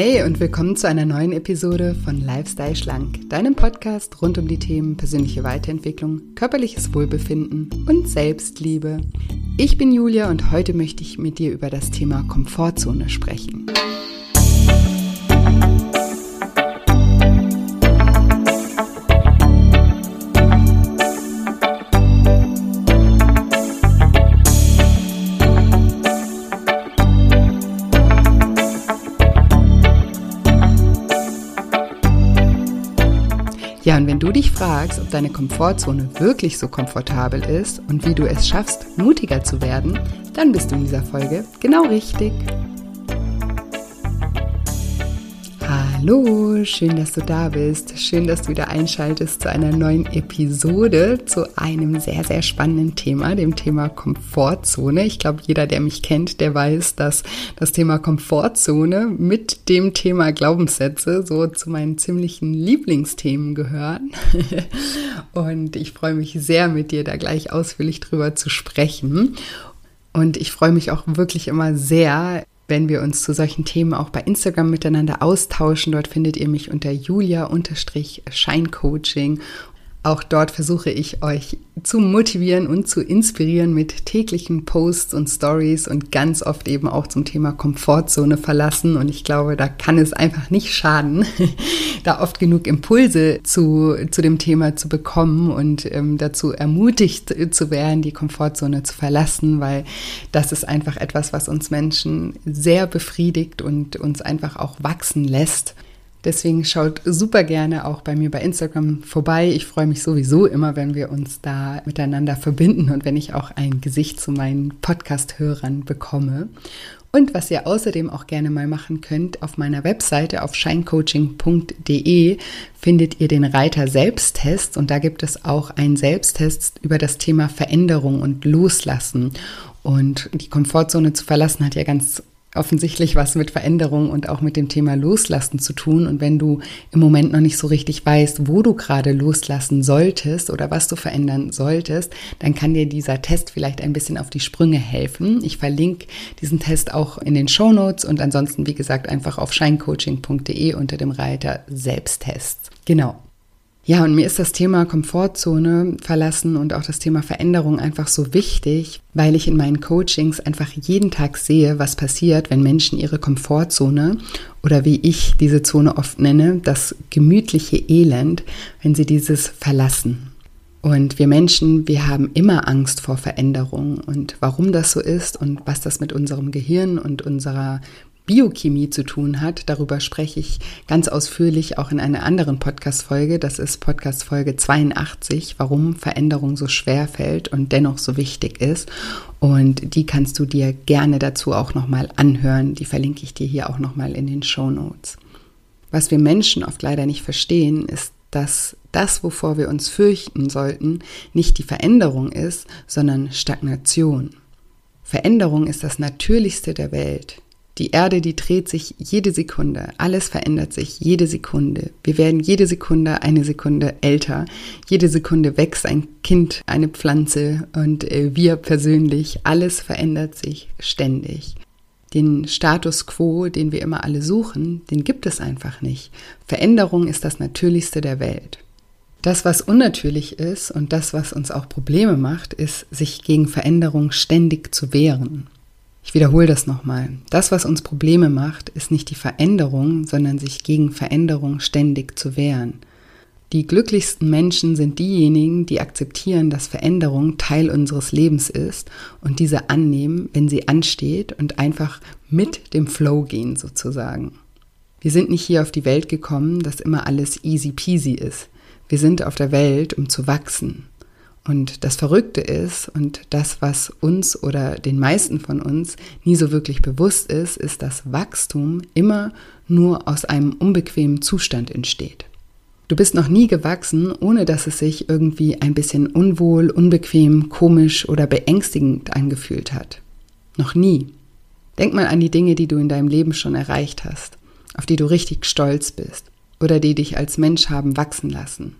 Hi und willkommen zu einer neuen Episode von Lifestyle Schlank, deinem Podcast rund um die Themen persönliche Weiterentwicklung, körperliches Wohlbefinden und Selbstliebe. Ich bin Julia und heute möchte ich mit dir über das Thema Komfortzone sprechen. Fragst, ob deine Komfortzone wirklich so komfortabel ist und wie du es schaffst, mutiger zu werden, dann bist du in dieser Folge genau richtig. Hallo, schön, dass du da bist. Schön, dass du wieder einschaltest zu einer neuen Episode, zu einem sehr, sehr spannenden Thema, dem Thema Komfortzone. Ich glaube, jeder, der mich kennt, der weiß, dass das Thema Komfortzone mit dem Thema Glaubenssätze so zu meinen ziemlichen Lieblingsthemen gehören. Und ich freue mich sehr, mit dir da gleich ausführlich drüber zu sprechen. Und ich freue mich auch wirklich immer sehr, wenn wir uns zu solchen Themen auch bei Instagram miteinander austauschen. Dort findet ihr mich unter julia-scheincoaching auch dort versuche ich euch zu motivieren und zu inspirieren mit täglichen Posts und Stories und ganz oft eben auch zum Thema Komfortzone verlassen. Und ich glaube, da kann es einfach nicht schaden, da oft genug Impulse zu, zu dem Thema zu bekommen und ähm, dazu ermutigt zu werden, die Komfortzone zu verlassen, weil das ist einfach etwas, was uns Menschen sehr befriedigt und uns einfach auch wachsen lässt. Deswegen schaut super gerne auch bei mir bei Instagram vorbei. Ich freue mich sowieso immer, wenn wir uns da miteinander verbinden und wenn ich auch ein Gesicht zu meinen Podcast-Hörern bekomme. Und was ihr außerdem auch gerne mal machen könnt, auf meiner Webseite auf shinecoaching.de findet ihr den Reiter Selbsttest und da gibt es auch einen Selbsttest über das Thema Veränderung und Loslassen. Und die Komfortzone zu verlassen hat ja ganz offensichtlich was mit Veränderung und auch mit dem Thema Loslassen zu tun. Und wenn du im Moment noch nicht so richtig weißt, wo du gerade loslassen solltest oder was du verändern solltest, dann kann dir dieser Test vielleicht ein bisschen auf die Sprünge helfen. Ich verlinke diesen Test auch in den Show Notes und ansonsten, wie gesagt, einfach auf shinecoaching.de unter dem Reiter Selbsttest. Genau. Ja, und mir ist das Thema Komfortzone verlassen und auch das Thema Veränderung einfach so wichtig, weil ich in meinen Coachings einfach jeden Tag sehe, was passiert, wenn Menschen ihre Komfortzone oder wie ich diese Zone oft nenne, das gemütliche Elend, wenn sie dieses verlassen. Und wir Menschen, wir haben immer Angst vor Veränderung und warum das so ist und was das mit unserem Gehirn und unserer Biochemie zu tun hat. Darüber spreche ich ganz ausführlich auch in einer anderen Podcast-Folge. Das ist Podcast-Folge 82, warum Veränderung so schwer fällt und dennoch so wichtig ist. Und die kannst du dir gerne dazu auch nochmal anhören. Die verlinke ich dir hier auch nochmal in den Show Notes. Was wir Menschen oft leider nicht verstehen, ist, dass das, wovor wir uns fürchten sollten, nicht die Veränderung ist, sondern Stagnation. Veränderung ist das Natürlichste der Welt. Die Erde, die dreht sich jede Sekunde. Alles verändert sich jede Sekunde. Wir werden jede Sekunde eine Sekunde älter. Jede Sekunde wächst ein Kind, eine Pflanze und äh, wir persönlich. Alles verändert sich ständig. Den Status quo, den wir immer alle suchen, den gibt es einfach nicht. Veränderung ist das Natürlichste der Welt. Das, was unnatürlich ist und das, was uns auch Probleme macht, ist, sich gegen Veränderung ständig zu wehren. Ich wiederhole das nochmal. Das, was uns Probleme macht, ist nicht die Veränderung, sondern sich gegen Veränderung ständig zu wehren. Die glücklichsten Menschen sind diejenigen, die akzeptieren, dass Veränderung Teil unseres Lebens ist und diese annehmen, wenn sie ansteht und einfach mit dem Flow gehen sozusagen. Wir sind nicht hier auf die Welt gekommen, dass immer alles easy peasy ist. Wir sind auf der Welt, um zu wachsen. Und das Verrückte ist, und das, was uns oder den meisten von uns nie so wirklich bewusst ist, ist, dass Wachstum immer nur aus einem unbequemen Zustand entsteht. Du bist noch nie gewachsen, ohne dass es sich irgendwie ein bisschen unwohl, unbequem, komisch oder beängstigend angefühlt hat. Noch nie. Denk mal an die Dinge, die du in deinem Leben schon erreicht hast, auf die du richtig stolz bist oder die dich als Mensch haben wachsen lassen.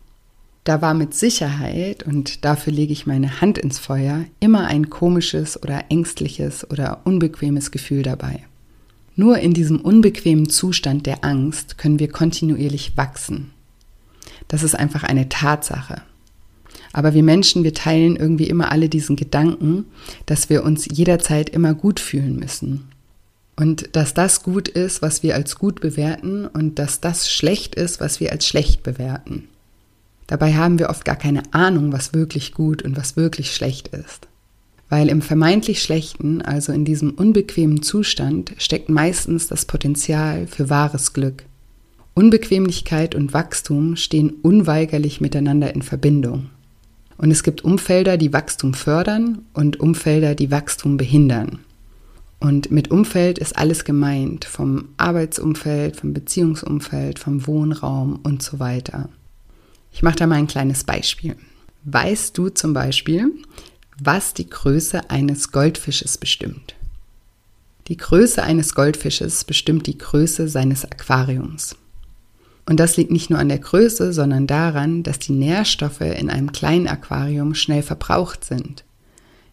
Da war mit Sicherheit, und dafür lege ich meine Hand ins Feuer, immer ein komisches oder ängstliches oder unbequemes Gefühl dabei. Nur in diesem unbequemen Zustand der Angst können wir kontinuierlich wachsen. Das ist einfach eine Tatsache. Aber wir Menschen, wir teilen irgendwie immer alle diesen Gedanken, dass wir uns jederzeit immer gut fühlen müssen. Und dass das gut ist, was wir als gut bewerten und dass das schlecht ist, was wir als schlecht bewerten. Dabei haben wir oft gar keine Ahnung, was wirklich gut und was wirklich schlecht ist. Weil im vermeintlich Schlechten, also in diesem unbequemen Zustand, steckt meistens das Potenzial für wahres Glück. Unbequemlichkeit und Wachstum stehen unweigerlich miteinander in Verbindung. Und es gibt Umfelder, die Wachstum fördern und Umfelder, die Wachstum behindern. Und mit Umfeld ist alles gemeint, vom Arbeitsumfeld, vom Beziehungsumfeld, vom Wohnraum und so weiter. Ich mache da mal ein kleines Beispiel. Weißt du zum Beispiel, was die Größe eines Goldfisches bestimmt? Die Größe eines Goldfisches bestimmt die Größe seines Aquariums. Und das liegt nicht nur an der Größe, sondern daran, dass die Nährstoffe in einem kleinen Aquarium schnell verbraucht sind.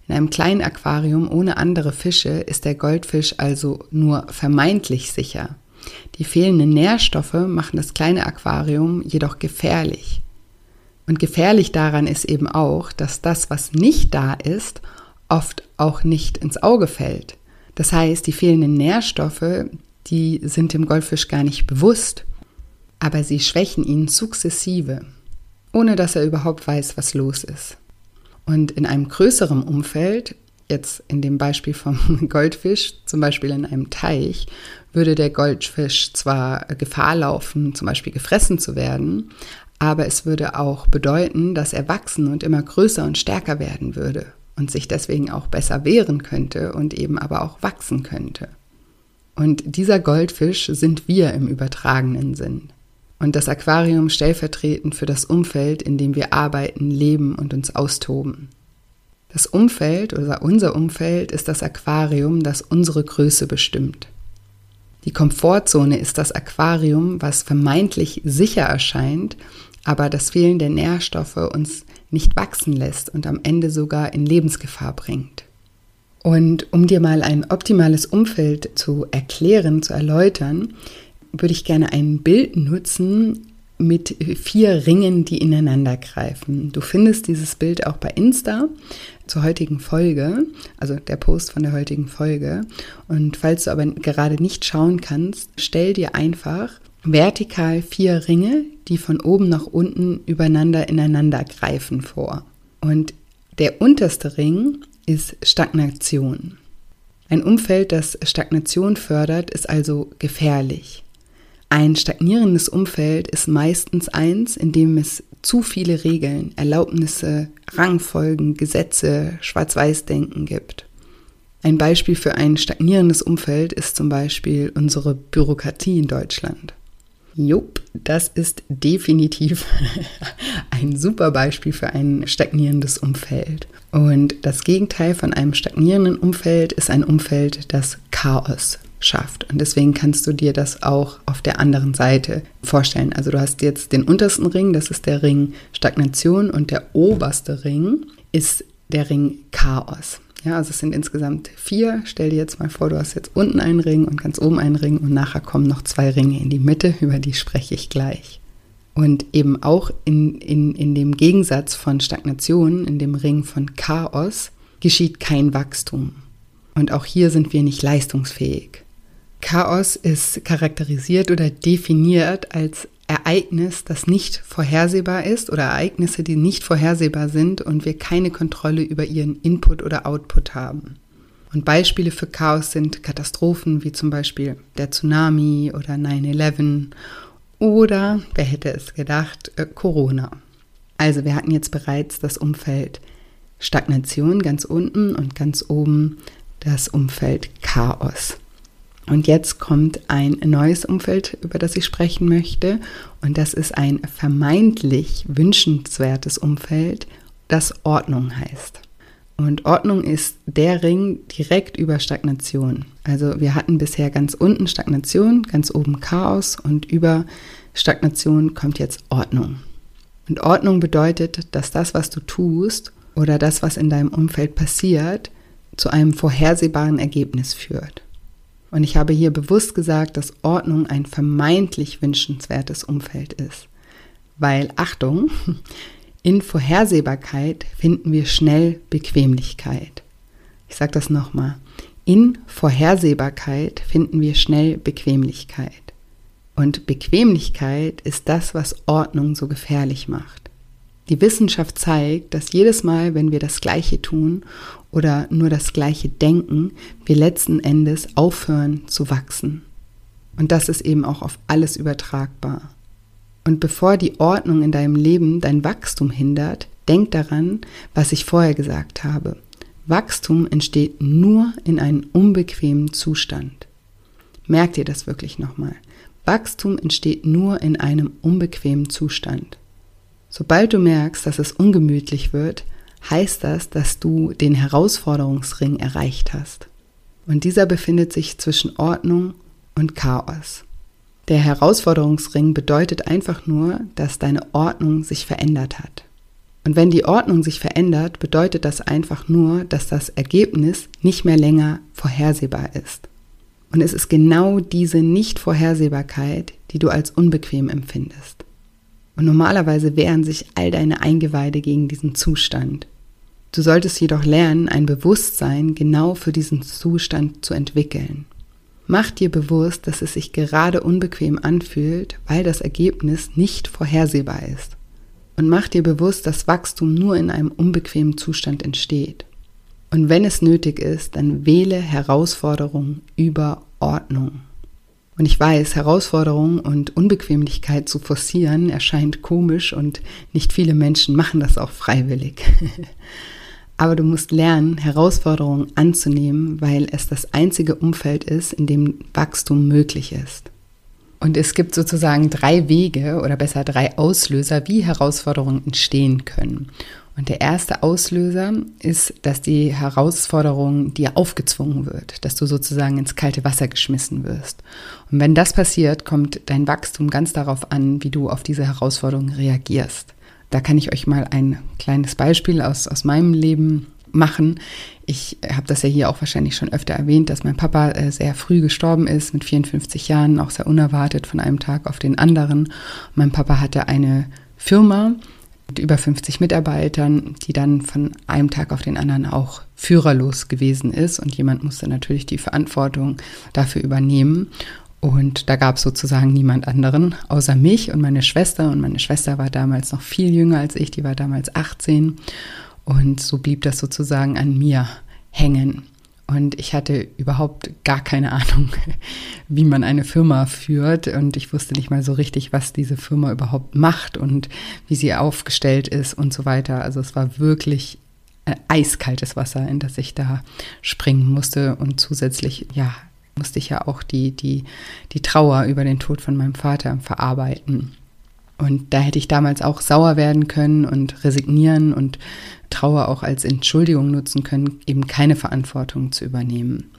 In einem kleinen Aquarium ohne andere Fische ist der Goldfisch also nur vermeintlich sicher. Die fehlenden Nährstoffe machen das kleine Aquarium jedoch gefährlich. Und gefährlich daran ist eben auch, dass das, was nicht da ist, oft auch nicht ins Auge fällt. Das heißt, die fehlenden Nährstoffe, die sind dem Goldfisch gar nicht bewusst aber sie schwächen ihn sukzessive, ohne dass er überhaupt weiß, was los ist. Und in einem größeren Umfeld, jetzt in dem Beispiel vom Goldfisch, zum Beispiel in einem Teich, würde der Goldfisch zwar Gefahr laufen, zum Beispiel gefressen zu werden, aber es würde auch bedeuten, dass er wachsen und immer größer und stärker werden würde und sich deswegen auch besser wehren könnte und eben aber auch wachsen könnte. Und dieser Goldfisch sind wir im übertragenen Sinn und das Aquarium stellvertretend für das Umfeld, in dem wir arbeiten, leben und uns austoben. Das Umfeld oder unser Umfeld ist das Aquarium, das unsere Größe bestimmt. Die Komfortzone ist das Aquarium, was vermeintlich sicher erscheint, aber das Fehlen der Nährstoffe uns nicht wachsen lässt und am Ende sogar in Lebensgefahr bringt. Und um dir mal ein optimales Umfeld zu erklären, zu erläutern, würde ich gerne ein Bild nutzen mit vier Ringen, die ineinander greifen. Du findest dieses Bild auch bei Insta zur heutigen Folge, also der Post von der heutigen Folge. Und falls du aber gerade nicht schauen kannst, stell dir einfach vertikal vier Ringe, die von oben nach unten übereinander ineinander greifen vor. Und der unterste Ring ist Stagnation. Ein Umfeld, das Stagnation fördert, ist also gefährlich. Ein stagnierendes Umfeld ist meistens eins, in dem es zu viele Regeln, Erlaubnisse, Rangfolgen, Gesetze, Schwarz-Weiß-Denken gibt. Ein Beispiel für ein stagnierendes Umfeld ist zum Beispiel unsere Bürokratie in Deutschland. Jupp, das ist definitiv ein super Beispiel für ein stagnierendes Umfeld. Und das Gegenteil von einem stagnierenden Umfeld ist ein Umfeld, das Chaos schafft. Und deswegen kannst du dir das auch auf der anderen Seite vorstellen. Also du hast jetzt den untersten Ring, das ist der Ring Stagnation und der oberste Ring ist der Ring Chaos. Ja, also es sind insgesamt vier. Stell dir jetzt mal vor, du hast jetzt unten einen Ring und ganz oben einen Ring und nachher kommen noch zwei Ringe in die Mitte, über die spreche ich gleich. Und eben auch in, in, in dem Gegensatz von Stagnation, in dem Ring von Chaos, geschieht kein Wachstum. Und auch hier sind wir nicht leistungsfähig. Chaos ist charakterisiert oder definiert als Ereignis, das nicht vorhersehbar ist oder Ereignisse, die nicht vorhersehbar sind und wir keine Kontrolle über ihren Input oder Output haben. Und Beispiele für Chaos sind Katastrophen wie zum Beispiel der Tsunami oder 9-11 oder, wer hätte es gedacht, äh, Corona. Also wir hatten jetzt bereits das Umfeld Stagnation ganz unten und ganz oben das Umfeld Chaos. Und jetzt kommt ein neues Umfeld, über das ich sprechen möchte. Und das ist ein vermeintlich wünschenswertes Umfeld, das Ordnung heißt. Und Ordnung ist der Ring direkt über Stagnation. Also wir hatten bisher ganz unten Stagnation, ganz oben Chaos und über Stagnation kommt jetzt Ordnung. Und Ordnung bedeutet, dass das, was du tust oder das, was in deinem Umfeld passiert, zu einem vorhersehbaren Ergebnis führt. Und ich habe hier bewusst gesagt, dass Ordnung ein vermeintlich wünschenswertes Umfeld ist. Weil, Achtung, in Vorhersehbarkeit finden wir schnell Bequemlichkeit. Ich sage das nochmal. In Vorhersehbarkeit finden wir schnell Bequemlichkeit. Und Bequemlichkeit ist das, was Ordnung so gefährlich macht. Die Wissenschaft zeigt, dass jedes Mal, wenn wir das Gleiche tun oder nur das Gleiche denken, wir letzten Endes aufhören zu wachsen. Und das ist eben auch auf alles übertragbar. Und bevor die Ordnung in deinem Leben dein Wachstum hindert, denk daran, was ich vorher gesagt habe. Wachstum entsteht nur in einem unbequemen Zustand. Merk dir das wirklich nochmal. Wachstum entsteht nur in einem unbequemen Zustand. Sobald du merkst, dass es ungemütlich wird, heißt das, dass du den Herausforderungsring erreicht hast. Und dieser befindet sich zwischen Ordnung und Chaos. Der Herausforderungsring bedeutet einfach nur, dass deine Ordnung sich verändert hat. Und wenn die Ordnung sich verändert, bedeutet das einfach nur, dass das Ergebnis nicht mehr länger vorhersehbar ist. Und es ist genau diese Nicht-Vorhersehbarkeit, die du als unbequem empfindest. Und normalerweise wehren sich all deine Eingeweide gegen diesen Zustand. Du solltest jedoch lernen, ein Bewusstsein genau für diesen Zustand zu entwickeln. Mach dir bewusst, dass es sich gerade unbequem anfühlt, weil das Ergebnis nicht vorhersehbar ist. Und mach dir bewusst, dass Wachstum nur in einem unbequemen Zustand entsteht. Und wenn es nötig ist, dann wähle Herausforderung über Ordnung. Und ich weiß, Herausforderungen und Unbequemlichkeit zu forcieren erscheint komisch und nicht viele Menschen machen das auch freiwillig. Aber du musst lernen, Herausforderungen anzunehmen, weil es das einzige Umfeld ist, in dem Wachstum möglich ist. Und es gibt sozusagen drei Wege oder besser drei Auslöser, wie Herausforderungen entstehen können. Und der erste Auslöser ist, dass die Herausforderung dir aufgezwungen wird, dass du sozusagen ins kalte Wasser geschmissen wirst. Und wenn das passiert, kommt dein Wachstum ganz darauf an, wie du auf diese Herausforderung reagierst. Da kann ich euch mal ein kleines Beispiel aus, aus meinem Leben machen. Ich habe das ja hier auch wahrscheinlich schon öfter erwähnt, dass mein Papa äh, sehr früh gestorben ist, mit 54 Jahren, auch sehr unerwartet von einem Tag auf den anderen. mein Papa hatte eine Firma, mit über 50 Mitarbeitern, die dann von einem Tag auf den anderen auch führerlos gewesen ist. Und jemand musste natürlich die Verantwortung dafür übernehmen. Und da gab es sozusagen niemand anderen außer mich und meine Schwester. Und meine Schwester war damals noch viel jünger als ich, die war damals 18. Und so blieb das sozusagen an mir hängen. Und ich hatte überhaupt gar keine Ahnung, wie man eine Firma führt. Und ich wusste nicht mal so richtig, was diese Firma überhaupt macht und wie sie aufgestellt ist und so weiter. Also es war wirklich eiskaltes Wasser, in das ich da springen musste. Und zusätzlich, ja, musste ich ja auch die, die, die Trauer über den Tod von meinem Vater verarbeiten. Und da hätte ich damals auch sauer werden können und resignieren und Trauer auch als Entschuldigung nutzen können, eben keine Verantwortung zu übernehmen.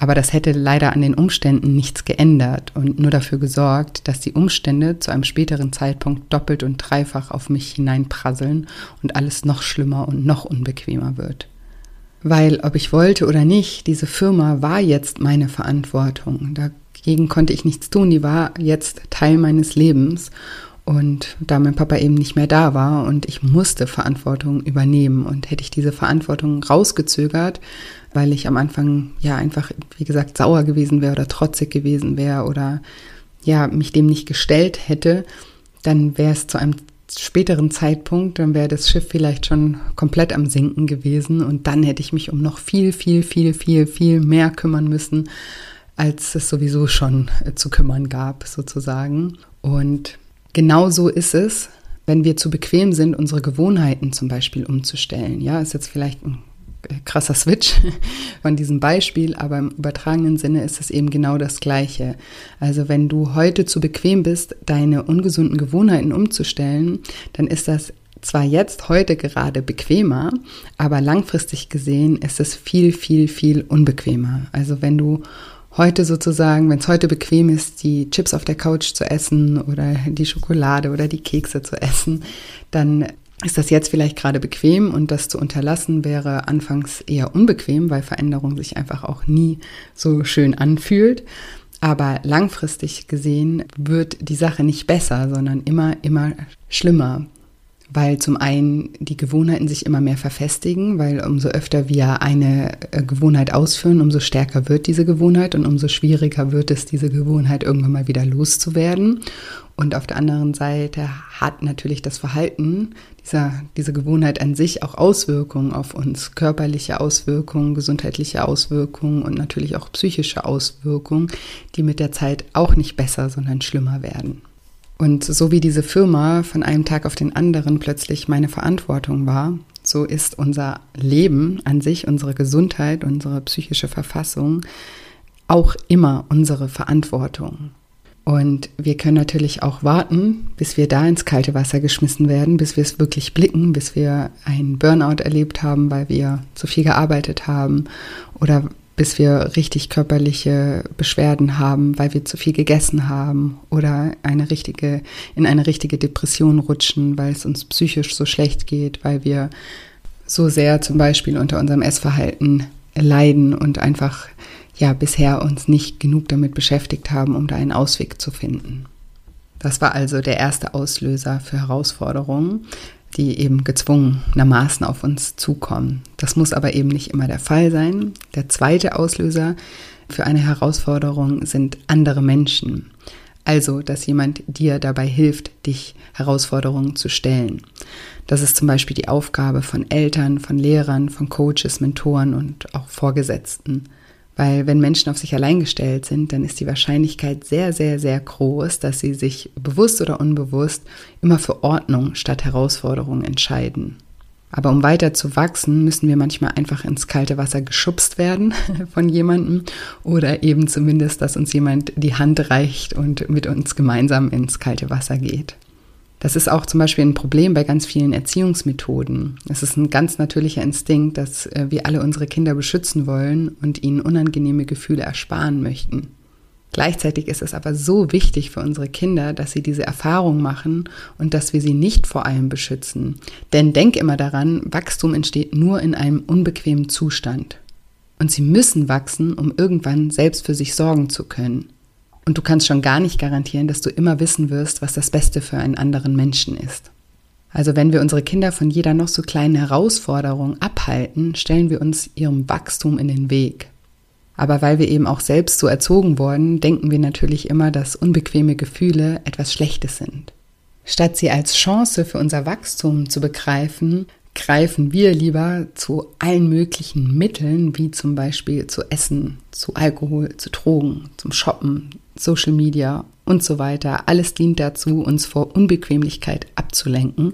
Aber das hätte leider an den Umständen nichts geändert und nur dafür gesorgt, dass die Umstände zu einem späteren Zeitpunkt doppelt und dreifach auf mich hineinprasseln und alles noch schlimmer und noch unbequemer wird. Weil, ob ich wollte oder nicht, diese Firma war jetzt meine Verantwortung. Dagegen konnte ich nichts tun, die war jetzt Teil meines Lebens. Und da mein Papa eben nicht mehr da war und ich musste Verantwortung übernehmen und hätte ich diese Verantwortung rausgezögert, weil ich am Anfang ja einfach, wie gesagt, sauer gewesen wäre oder trotzig gewesen wäre oder ja, mich dem nicht gestellt hätte, dann wäre es zu einem späteren Zeitpunkt, dann wäre das Schiff vielleicht schon komplett am Sinken gewesen und dann hätte ich mich um noch viel, viel, viel, viel, viel mehr kümmern müssen, als es sowieso schon zu kümmern gab, sozusagen. Und Genau so ist es, wenn wir zu bequem sind, unsere Gewohnheiten zum Beispiel umzustellen. Ja, ist jetzt vielleicht ein krasser Switch von diesem Beispiel, aber im übertragenen Sinne ist es eben genau das Gleiche. Also wenn du heute zu bequem bist, deine ungesunden Gewohnheiten umzustellen, dann ist das zwar jetzt heute gerade bequemer, aber langfristig gesehen ist es viel, viel, viel unbequemer. Also wenn du heute sozusagen, wenn es heute bequem ist, die Chips auf der Couch zu essen oder die Schokolade oder die Kekse zu essen, dann ist das jetzt vielleicht gerade bequem und das zu unterlassen wäre anfangs eher unbequem, weil Veränderung sich einfach auch nie so schön anfühlt. Aber langfristig gesehen wird die Sache nicht besser, sondern immer, immer schlimmer weil zum einen die Gewohnheiten sich immer mehr verfestigen, weil umso öfter wir eine äh, Gewohnheit ausführen, umso stärker wird diese Gewohnheit und umso schwieriger wird es, diese Gewohnheit irgendwann mal wieder loszuwerden. Und auf der anderen Seite hat natürlich das Verhalten dieser, diese Gewohnheit an sich auch Auswirkungen auf uns, körperliche Auswirkungen, gesundheitliche Auswirkungen und natürlich auch psychische Auswirkungen, die mit der Zeit auch nicht besser, sondern schlimmer werden. Und so wie diese Firma von einem Tag auf den anderen plötzlich meine Verantwortung war, so ist unser Leben an sich, unsere Gesundheit, unsere psychische Verfassung auch immer unsere Verantwortung. Und wir können natürlich auch warten, bis wir da ins kalte Wasser geschmissen werden, bis wir es wirklich blicken, bis wir einen Burnout erlebt haben, weil wir zu viel gearbeitet haben oder bis wir richtig körperliche Beschwerden haben, weil wir zu viel gegessen haben oder eine richtige, in eine richtige Depression rutschen, weil es uns psychisch so schlecht geht, weil wir so sehr zum Beispiel unter unserem Essverhalten leiden und einfach ja bisher uns nicht genug damit beschäftigt haben, um da einen Ausweg zu finden. Das war also der erste Auslöser für Herausforderungen die eben gezwungenermaßen auf uns zukommen. Das muss aber eben nicht immer der Fall sein. Der zweite Auslöser für eine Herausforderung sind andere Menschen. Also, dass jemand dir dabei hilft, dich Herausforderungen zu stellen. Das ist zum Beispiel die Aufgabe von Eltern, von Lehrern, von Coaches, Mentoren und auch Vorgesetzten. Weil wenn Menschen auf sich allein gestellt sind, dann ist die Wahrscheinlichkeit sehr, sehr, sehr groß, dass sie sich bewusst oder unbewusst immer für Ordnung statt Herausforderung entscheiden. Aber um weiter zu wachsen, müssen wir manchmal einfach ins kalte Wasser geschubst werden von jemandem oder eben zumindest, dass uns jemand die Hand reicht und mit uns gemeinsam ins kalte Wasser geht. Das ist auch zum Beispiel ein Problem bei ganz vielen Erziehungsmethoden. Es ist ein ganz natürlicher Instinkt, dass äh, wir alle unsere Kinder beschützen wollen und ihnen unangenehme Gefühle ersparen möchten. Gleichzeitig ist es aber so wichtig für unsere Kinder, dass sie diese Erfahrung machen und dass wir sie nicht vor allem beschützen. Denn denk immer daran, Wachstum entsteht nur in einem unbequemen Zustand. Und sie müssen wachsen, um irgendwann selbst für sich sorgen zu können. Und du kannst schon gar nicht garantieren, dass du immer wissen wirst, was das Beste für einen anderen Menschen ist. Also wenn wir unsere Kinder von jeder noch so kleinen Herausforderung abhalten, stellen wir uns ihrem Wachstum in den Weg. Aber weil wir eben auch selbst so erzogen wurden, denken wir natürlich immer, dass unbequeme Gefühle etwas Schlechtes sind. Statt sie als Chance für unser Wachstum zu begreifen, greifen wir lieber zu allen möglichen Mitteln, wie zum Beispiel zu Essen, zu Alkohol, zu Drogen, zum Shoppen, Social Media und so weiter. Alles dient dazu, uns vor Unbequemlichkeit abzulenken,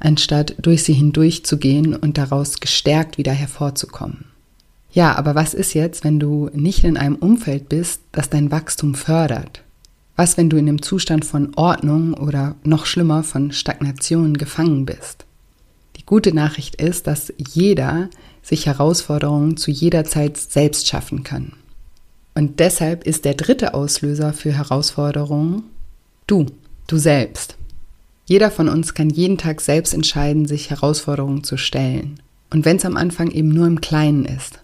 anstatt durch sie hindurch zu gehen und daraus gestärkt wieder hervorzukommen. Ja, aber was ist jetzt, wenn du nicht in einem Umfeld bist, das dein Wachstum fördert? Was, wenn du in einem Zustand von Ordnung oder noch schlimmer von Stagnation gefangen bist? Die gute Nachricht ist, dass jeder sich Herausforderungen zu jeder Zeit selbst schaffen kann. Und deshalb ist der dritte Auslöser für Herausforderungen du, du selbst. Jeder von uns kann jeden Tag selbst entscheiden, sich Herausforderungen zu stellen. Und wenn es am Anfang eben nur im Kleinen ist.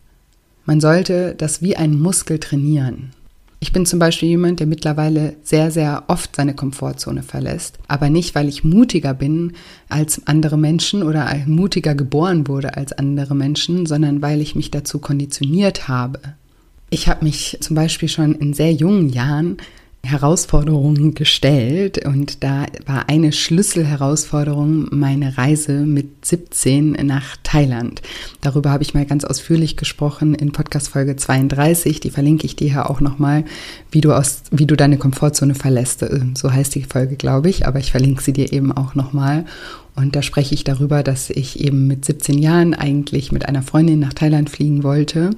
Man sollte das wie ein Muskel trainieren. Ich bin zum Beispiel jemand, der mittlerweile sehr, sehr oft seine Komfortzone verlässt. Aber nicht, weil ich mutiger bin als andere Menschen oder mutiger geboren wurde als andere Menschen, sondern weil ich mich dazu konditioniert habe. Ich habe mich zum Beispiel schon in sehr jungen Jahren Herausforderungen gestellt und da war eine Schlüsselherausforderung meine Reise mit 17 nach Thailand. Darüber habe ich mal ganz ausführlich gesprochen in Podcast Folge 32, die verlinke ich dir hier auch nochmal, wie du aus wie du deine Komfortzone verlässt. Äh, so heißt die Folge, glaube ich, aber ich verlinke sie dir eben auch nochmal. Und da spreche ich darüber, dass ich eben mit 17 Jahren eigentlich mit einer Freundin nach Thailand fliegen wollte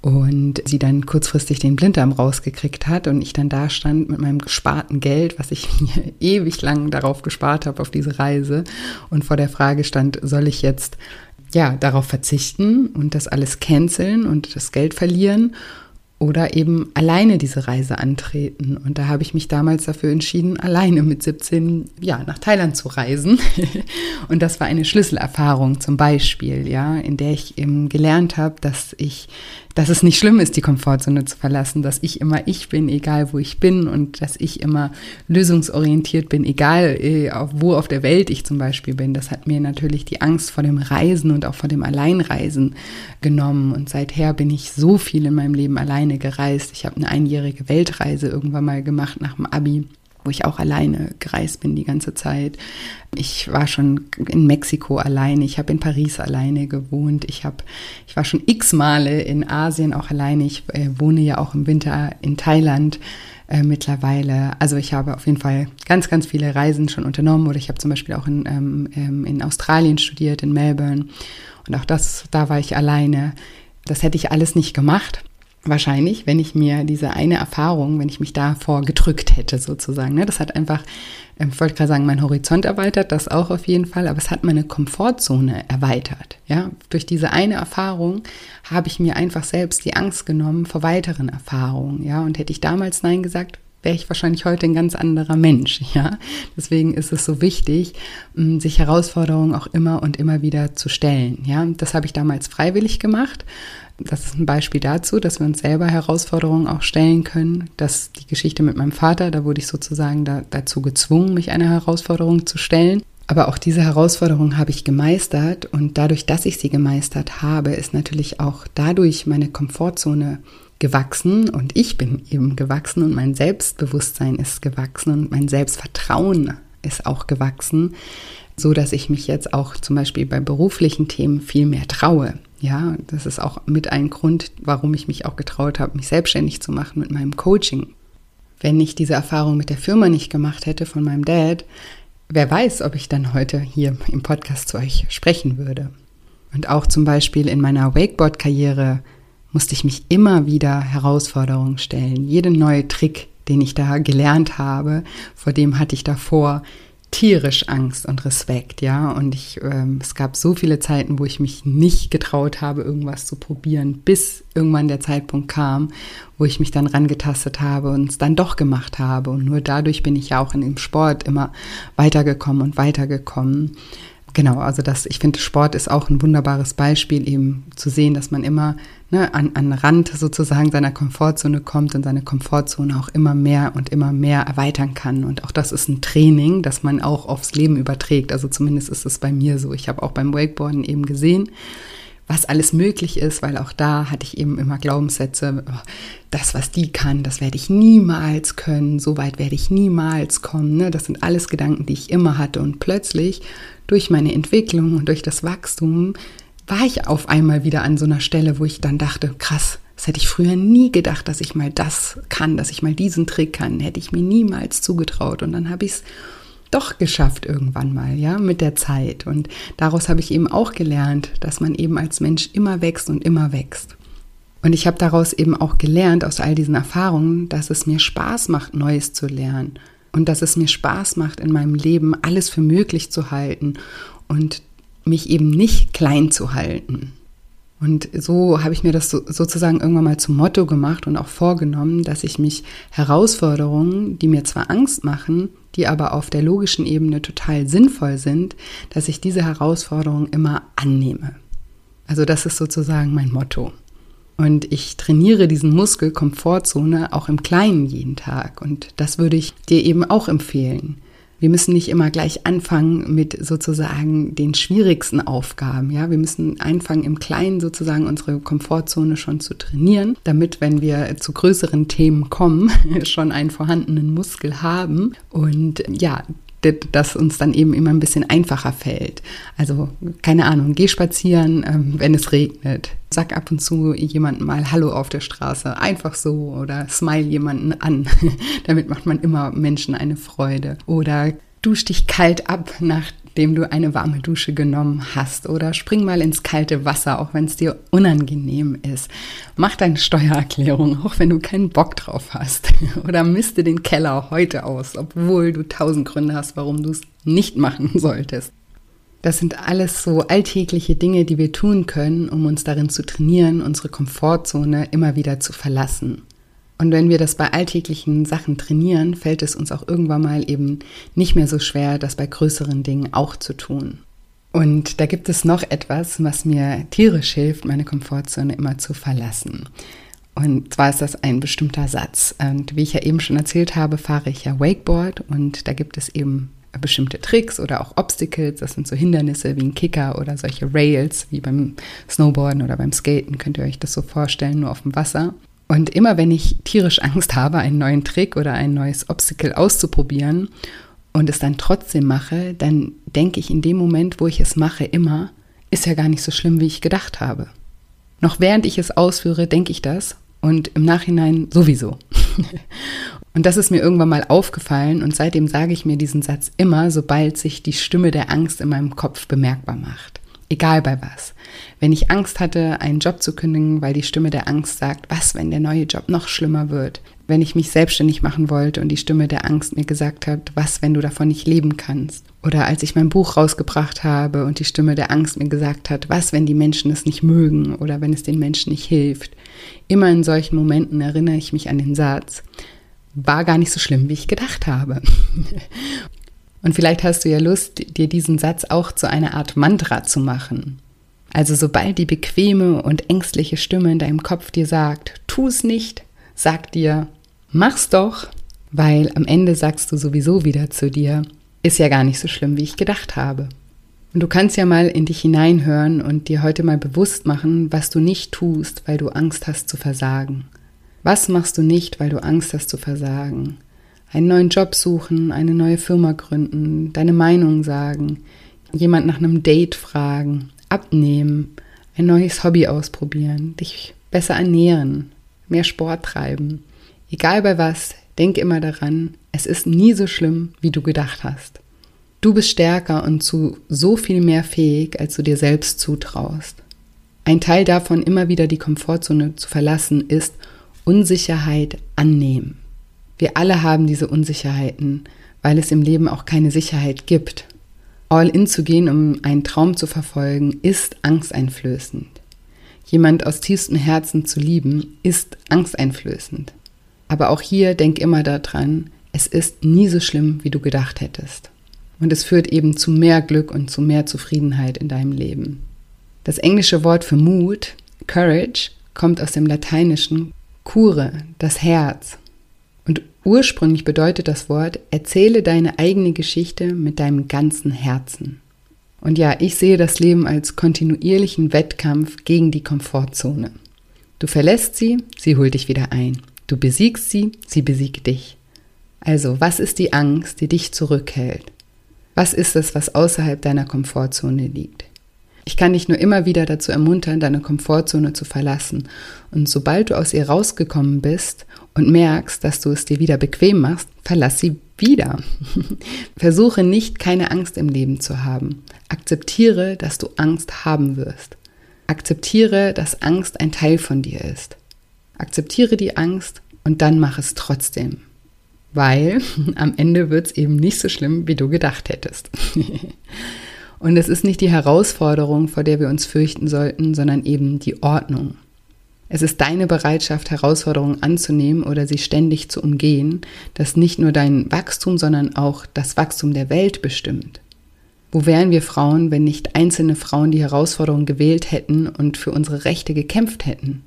und sie dann kurzfristig den Blinddarm rausgekriegt hat und ich dann da stand mit meinem gesparten Geld, was ich mir ewig lang darauf gespart habe auf diese Reise und vor der Frage stand, soll ich jetzt ja darauf verzichten und das alles canceln und das Geld verlieren oder eben alleine diese Reise antreten. Und da habe ich mich damals dafür entschieden, alleine mit 17 ja, nach Thailand zu reisen. und das war eine Schlüsselerfahrung zum Beispiel, ja, in der ich eben gelernt habe, dass ich dass es nicht schlimm ist, die Komfortzone zu verlassen, dass ich immer ich bin, egal wo ich bin und dass ich immer lösungsorientiert bin, egal äh, wo auf der Welt ich zum Beispiel bin. Das hat mir natürlich die Angst vor dem Reisen und auch vor dem Alleinreisen genommen. Und seither bin ich so viel in meinem Leben alleine gereist. Ich habe eine einjährige Weltreise irgendwann mal gemacht nach dem Abi wo ich auch alleine gereist bin die ganze Zeit. Ich war schon in Mexiko alleine, ich habe in Paris alleine gewohnt, ich habe, ich war schon x Male in Asien auch alleine. Ich äh, wohne ja auch im Winter in Thailand äh, mittlerweile. Also ich habe auf jeden Fall ganz, ganz viele Reisen schon unternommen oder ich habe zum Beispiel auch in, ähm, ähm in Australien studiert, in Melbourne. Und auch das, da war ich alleine. Das hätte ich alles nicht gemacht wahrscheinlich, wenn ich mir diese eine Erfahrung, wenn ich mich davor gedrückt hätte, sozusagen. Ne? Das hat einfach, ähm, ich wollte gerade sagen, mein Horizont erweitert, das auch auf jeden Fall, aber es hat meine Komfortzone erweitert. Ja? Durch diese eine Erfahrung habe ich mir einfach selbst die Angst genommen vor weiteren Erfahrungen. Ja? Und hätte ich damals Nein gesagt, wäre ich wahrscheinlich heute ein ganz anderer Mensch, ja. Deswegen ist es so wichtig, sich Herausforderungen auch immer und immer wieder zu stellen, ja. Das habe ich damals freiwillig gemacht das ist ein Beispiel dazu, dass wir uns selber Herausforderungen auch stellen können. Das die Geschichte mit meinem Vater, da wurde ich sozusagen da, dazu gezwungen, mich einer Herausforderung zu stellen. Aber auch diese Herausforderung habe ich gemeistert und dadurch, dass ich sie gemeistert habe, ist natürlich auch dadurch meine Komfortzone gewachsen und ich bin eben gewachsen und mein Selbstbewusstsein ist gewachsen und mein Selbstvertrauen ist auch gewachsen, so dass ich mich jetzt auch zum Beispiel bei beruflichen Themen viel mehr traue. Ja, das ist auch mit ein Grund, warum ich mich auch getraut habe, mich selbstständig zu machen mit meinem Coaching. Wenn ich diese Erfahrung mit der Firma nicht gemacht hätte von meinem Dad, wer weiß, ob ich dann heute hier im Podcast zu euch sprechen würde. Und auch zum Beispiel in meiner Wakeboard-Karriere musste ich mich immer wieder Herausforderungen stellen. Jeden neue Trick, den ich da gelernt habe, vor dem hatte ich davor tierisch Angst und Respekt, ja. Und ich, ähm, es gab so viele Zeiten, wo ich mich nicht getraut habe, irgendwas zu probieren, bis irgendwann der Zeitpunkt kam, wo ich mich dann rangetastet habe und es dann doch gemacht habe. Und nur dadurch bin ich ja auch in dem Sport immer weitergekommen und weitergekommen. Genau, also das, ich finde, Sport ist auch ein wunderbares Beispiel, eben zu sehen, dass man immer ne, an, an Rand sozusagen seiner Komfortzone kommt und seine Komfortzone auch immer mehr und immer mehr erweitern kann. Und auch das ist ein Training, das man auch aufs Leben überträgt. Also zumindest ist es bei mir so. Ich habe auch beim Wakeboarden eben gesehen, was alles möglich ist, weil auch da hatte ich eben immer Glaubenssätze, oh, das, was die kann, das werde ich niemals können, so weit werde ich niemals kommen. Ne? Das sind alles Gedanken, die ich immer hatte. Und plötzlich durch meine Entwicklung und durch das Wachstum war ich auf einmal wieder an so einer Stelle, wo ich dann dachte, krass, das hätte ich früher nie gedacht, dass ich mal das kann, dass ich mal diesen Trick kann, hätte ich mir niemals zugetraut. Und dann habe ich es doch geschafft irgendwann mal, ja, mit der Zeit. Und daraus habe ich eben auch gelernt, dass man eben als Mensch immer wächst und immer wächst. Und ich habe daraus eben auch gelernt, aus all diesen Erfahrungen, dass es mir Spaß macht, Neues zu lernen. Und dass es mir Spaß macht, in meinem Leben alles für möglich zu halten und mich eben nicht klein zu halten. Und so habe ich mir das so, sozusagen irgendwann mal zum Motto gemacht und auch vorgenommen, dass ich mich Herausforderungen, die mir zwar Angst machen, die aber auf der logischen Ebene total sinnvoll sind, dass ich diese Herausforderungen immer annehme. Also das ist sozusagen mein Motto. Und ich trainiere diesen Muskel Komfortzone auch im Kleinen jeden Tag. Und das würde ich dir eben auch empfehlen. Wir müssen nicht immer gleich anfangen mit sozusagen den schwierigsten Aufgaben. Ja, wir müssen anfangen im Kleinen sozusagen unsere Komfortzone schon zu trainieren, damit, wenn wir zu größeren Themen kommen, schon einen vorhandenen Muskel haben. Und ja, das uns dann eben immer ein bisschen einfacher fällt. Also keine Ahnung, geh spazieren, ähm, wenn es regnet. Sag ab und zu jemandem mal Hallo auf der Straße, einfach so oder smile jemanden an. Damit macht man immer Menschen eine Freude. Oder dusch dich kalt ab, nach nachdem du eine warme Dusche genommen hast. Oder spring mal ins kalte Wasser, auch wenn es dir unangenehm ist. Mach deine Steuererklärung, auch wenn du keinen Bock drauf hast. Oder misste den Keller heute aus, obwohl du tausend Gründe hast, warum du es nicht machen solltest. Das sind alles so alltägliche Dinge, die wir tun können, um uns darin zu trainieren, unsere Komfortzone immer wieder zu verlassen. Und wenn wir das bei alltäglichen Sachen trainieren, fällt es uns auch irgendwann mal eben nicht mehr so schwer, das bei größeren Dingen auch zu tun. Und da gibt es noch etwas, was mir tierisch hilft, meine Komfortzone immer zu verlassen. Und zwar ist das ein bestimmter Satz. Und wie ich ja eben schon erzählt habe, fahre ich ja Wakeboard und da gibt es eben bestimmte Tricks oder auch Obstacles. Das sind so Hindernisse wie ein Kicker oder solche Rails wie beim Snowboarden oder beim Skaten. Könnt ihr euch das so vorstellen, nur auf dem Wasser. Und immer wenn ich tierisch Angst habe, einen neuen Trick oder ein neues Obstacle auszuprobieren und es dann trotzdem mache, dann denke ich in dem Moment, wo ich es mache, immer, ist ja gar nicht so schlimm, wie ich gedacht habe. Noch während ich es ausführe, denke ich das und im Nachhinein sowieso. und das ist mir irgendwann mal aufgefallen und seitdem sage ich mir diesen Satz immer, sobald sich die Stimme der Angst in meinem Kopf bemerkbar macht. Egal bei was. Wenn ich Angst hatte, einen Job zu kündigen, weil die Stimme der Angst sagt, was, wenn der neue Job noch schlimmer wird? Wenn ich mich selbstständig machen wollte und die Stimme der Angst mir gesagt hat, was, wenn du davon nicht leben kannst? Oder als ich mein Buch rausgebracht habe und die Stimme der Angst mir gesagt hat, was, wenn die Menschen es nicht mögen oder wenn es den Menschen nicht hilft? Immer in solchen Momenten erinnere ich mich an den Satz, war gar nicht so schlimm, wie ich gedacht habe. Und vielleicht hast du ja Lust, dir diesen Satz auch zu einer Art Mantra zu machen. Also sobald die bequeme und ängstliche Stimme in deinem Kopf dir sagt, tu es nicht, sag dir, mach's doch, weil am Ende sagst du sowieso wieder zu dir, ist ja gar nicht so schlimm, wie ich gedacht habe. Und du kannst ja mal in dich hineinhören und dir heute mal bewusst machen, was du nicht tust, weil du Angst hast zu versagen. Was machst du nicht, weil du Angst hast zu versagen? Einen neuen Job suchen, eine neue Firma gründen, deine Meinung sagen, jemand nach einem Date fragen, abnehmen, ein neues Hobby ausprobieren, dich besser ernähren, mehr Sport treiben. Egal bei was, denk immer daran, es ist nie so schlimm, wie du gedacht hast. Du bist stärker und zu so viel mehr fähig, als du dir selbst zutraust. Ein Teil davon, immer wieder die Komfortzone zu verlassen, ist Unsicherheit annehmen. Wir alle haben diese Unsicherheiten, weil es im Leben auch keine Sicherheit gibt. All in zu gehen, um einen Traum zu verfolgen, ist angsteinflößend. Jemand aus tiefstem Herzen zu lieben, ist angsteinflößend. Aber auch hier denk immer daran, es ist nie so schlimm, wie du gedacht hättest. Und es führt eben zu mehr Glück und zu mehr Zufriedenheit in deinem Leben. Das englische Wort für Mut, Courage, kommt aus dem Lateinischen Cure, das Herz. Und ursprünglich bedeutet das Wort, erzähle deine eigene Geschichte mit deinem ganzen Herzen. Und ja, ich sehe das Leben als kontinuierlichen Wettkampf gegen die Komfortzone. Du verlässt sie, sie holt dich wieder ein. Du besiegst sie, sie besiegt dich. Also, was ist die Angst, die dich zurückhält? Was ist es, was außerhalb deiner Komfortzone liegt? Ich kann dich nur immer wieder dazu ermuntern, deine Komfortzone zu verlassen. Und sobald du aus ihr rausgekommen bist und merkst, dass du es dir wieder bequem machst, verlass sie wieder. Versuche nicht, keine Angst im Leben zu haben. Akzeptiere, dass du Angst haben wirst. Akzeptiere, dass Angst ein Teil von dir ist. Akzeptiere die Angst und dann mach es trotzdem. Weil am Ende wird es eben nicht so schlimm, wie du gedacht hättest. Und es ist nicht die Herausforderung, vor der wir uns fürchten sollten, sondern eben die Ordnung. Es ist deine Bereitschaft, Herausforderungen anzunehmen oder sie ständig zu umgehen, das nicht nur dein Wachstum, sondern auch das Wachstum der Welt bestimmt. Wo wären wir Frauen, wenn nicht einzelne Frauen die Herausforderungen gewählt hätten und für unsere Rechte gekämpft hätten?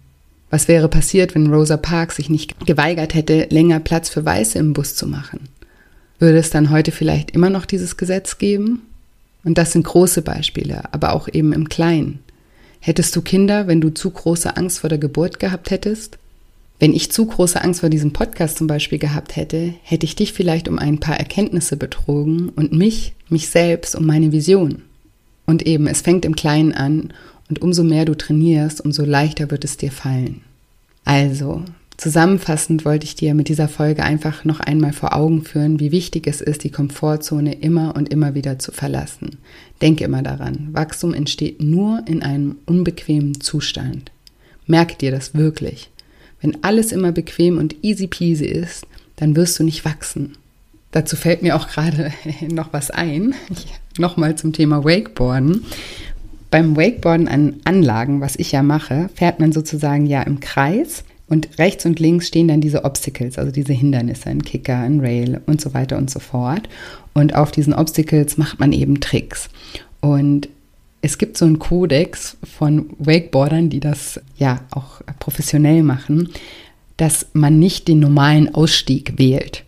Was wäre passiert, wenn Rosa Parks sich nicht geweigert hätte, länger Platz für Weiße im Bus zu machen? Würde es dann heute vielleicht immer noch dieses Gesetz geben? Und das sind große Beispiele, aber auch eben im Kleinen. Hättest du Kinder, wenn du zu große Angst vor der Geburt gehabt hättest? Wenn ich zu große Angst vor diesem Podcast zum Beispiel gehabt hätte, hätte ich dich vielleicht um ein paar Erkenntnisse betrogen und mich, mich selbst um meine Vision. Und eben, es fängt im Kleinen an und umso mehr du trainierst, umso leichter wird es dir fallen. Also, Zusammenfassend wollte ich dir mit dieser Folge einfach noch einmal vor Augen führen, wie wichtig es ist, die Komfortzone immer und immer wieder zu verlassen. Denke immer daran, Wachstum entsteht nur in einem unbequemen Zustand. Merke dir das wirklich. Wenn alles immer bequem und easy peasy ist, dann wirst du nicht wachsen. Dazu fällt mir auch gerade noch was ein. Nochmal zum Thema Wakeboarden. Beim Wakeboarden an Anlagen, was ich ja mache, fährt man sozusagen ja im Kreis und rechts und links stehen dann diese Obstacles, also diese Hindernisse, ein Kicker, ein Rail und so weiter und so fort. Und auf diesen Obstacles macht man eben Tricks. Und es gibt so einen Kodex von Wakeboardern, die das ja auch professionell machen, dass man nicht den normalen Ausstieg wählt.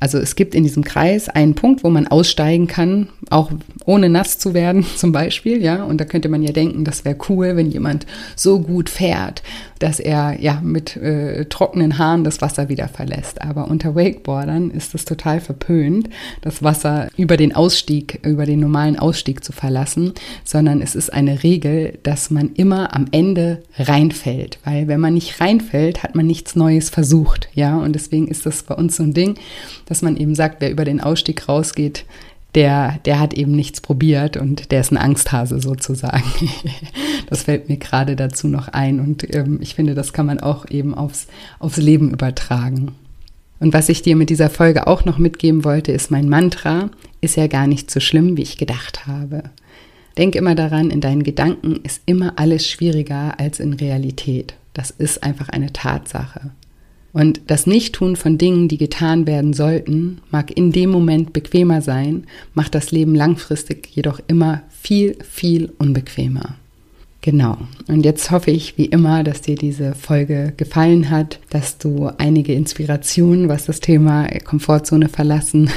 Also es gibt in diesem Kreis einen Punkt, wo man aussteigen kann, auch ohne nass zu werden zum Beispiel, ja. Und da könnte man ja denken, das wäre cool, wenn jemand so gut fährt, dass er ja mit äh, trockenen Haaren das Wasser wieder verlässt. Aber unter Wakeboardern ist es total verpönt, das Wasser über den Ausstieg, über den normalen Ausstieg zu verlassen, sondern es ist eine Regel, dass man immer am Ende reinfällt. Weil wenn man nicht reinfällt, hat man nichts Neues versucht, ja. Und deswegen ist das bei uns so ein Ding, dass man eben sagt, wer über den Ausstieg rausgeht, der, der hat eben nichts probiert und der ist ein Angsthase sozusagen. das fällt mir gerade dazu noch ein und ähm, ich finde, das kann man auch eben aufs, aufs Leben übertragen. Und was ich dir mit dieser Folge auch noch mitgeben wollte, ist mein Mantra, ist ja gar nicht so schlimm, wie ich gedacht habe. Denk immer daran, in deinen Gedanken ist immer alles schwieriger als in Realität. Das ist einfach eine Tatsache. Und das Nichttun von Dingen, die getan werden sollten, mag in dem Moment bequemer sein, macht das Leben langfristig jedoch immer viel, viel unbequemer. Genau. Und jetzt hoffe ich wie immer, dass dir diese Folge gefallen hat, dass du einige Inspirationen, was das Thema Komfortzone verlassen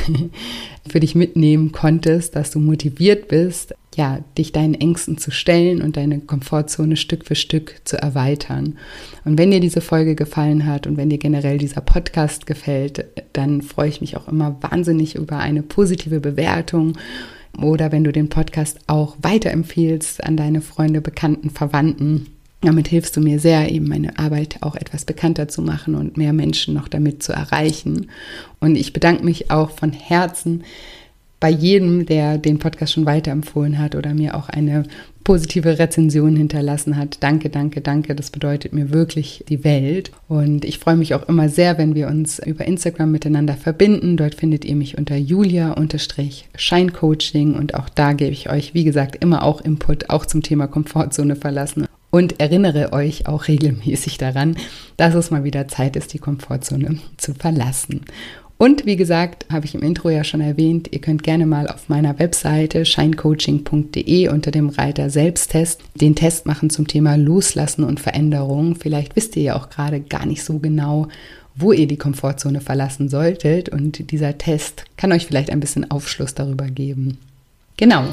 für dich mitnehmen konntest, dass du motiviert bist, ja, dich deinen Ängsten zu stellen und deine Komfortzone Stück für Stück zu erweitern. Und wenn dir diese Folge gefallen hat und wenn dir generell dieser Podcast gefällt, dann freue ich mich auch immer wahnsinnig über eine positive Bewertung oder wenn du den Podcast auch weiterempfehlst an deine Freunde, Bekannten, Verwandten. Damit hilfst du mir sehr, eben meine Arbeit auch etwas bekannter zu machen und mehr Menschen noch damit zu erreichen. Und ich bedanke mich auch von Herzen bei jedem, der den Podcast schon weiterempfohlen hat oder mir auch eine positive Rezension hinterlassen hat. Danke, danke, danke. Das bedeutet mir wirklich die Welt. Und ich freue mich auch immer sehr, wenn wir uns über Instagram miteinander verbinden. Dort findet ihr mich unter julia-scheincoaching und auch da gebe ich euch, wie gesagt, immer auch Input, auch zum Thema Komfortzone verlassen und erinnere euch auch regelmäßig daran, dass es mal wieder Zeit ist, die Komfortzone zu verlassen. Und wie gesagt, habe ich im Intro ja schon erwähnt, ihr könnt gerne mal auf meiner Webseite shinecoaching.de unter dem Reiter Selbsttest den Test machen zum Thema Loslassen und Veränderung. Vielleicht wisst ihr ja auch gerade gar nicht so genau, wo ihr die Komfortzone verlassen solltet. Und dieser Test kann euch vielleicht ein bisschen Aufschluss darüber geben. Genau.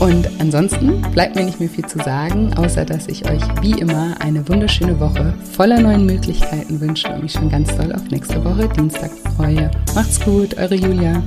Und ansonsten bleibt mir nicht mehr viel zu sagen, außer dass ich euch wie immer eine wunderschöne Woche voller neuen Möglichkeiten wünsche und mich schon ganz doll auf nächste Woche Dienstag freue. Macht's gut, eure Julia.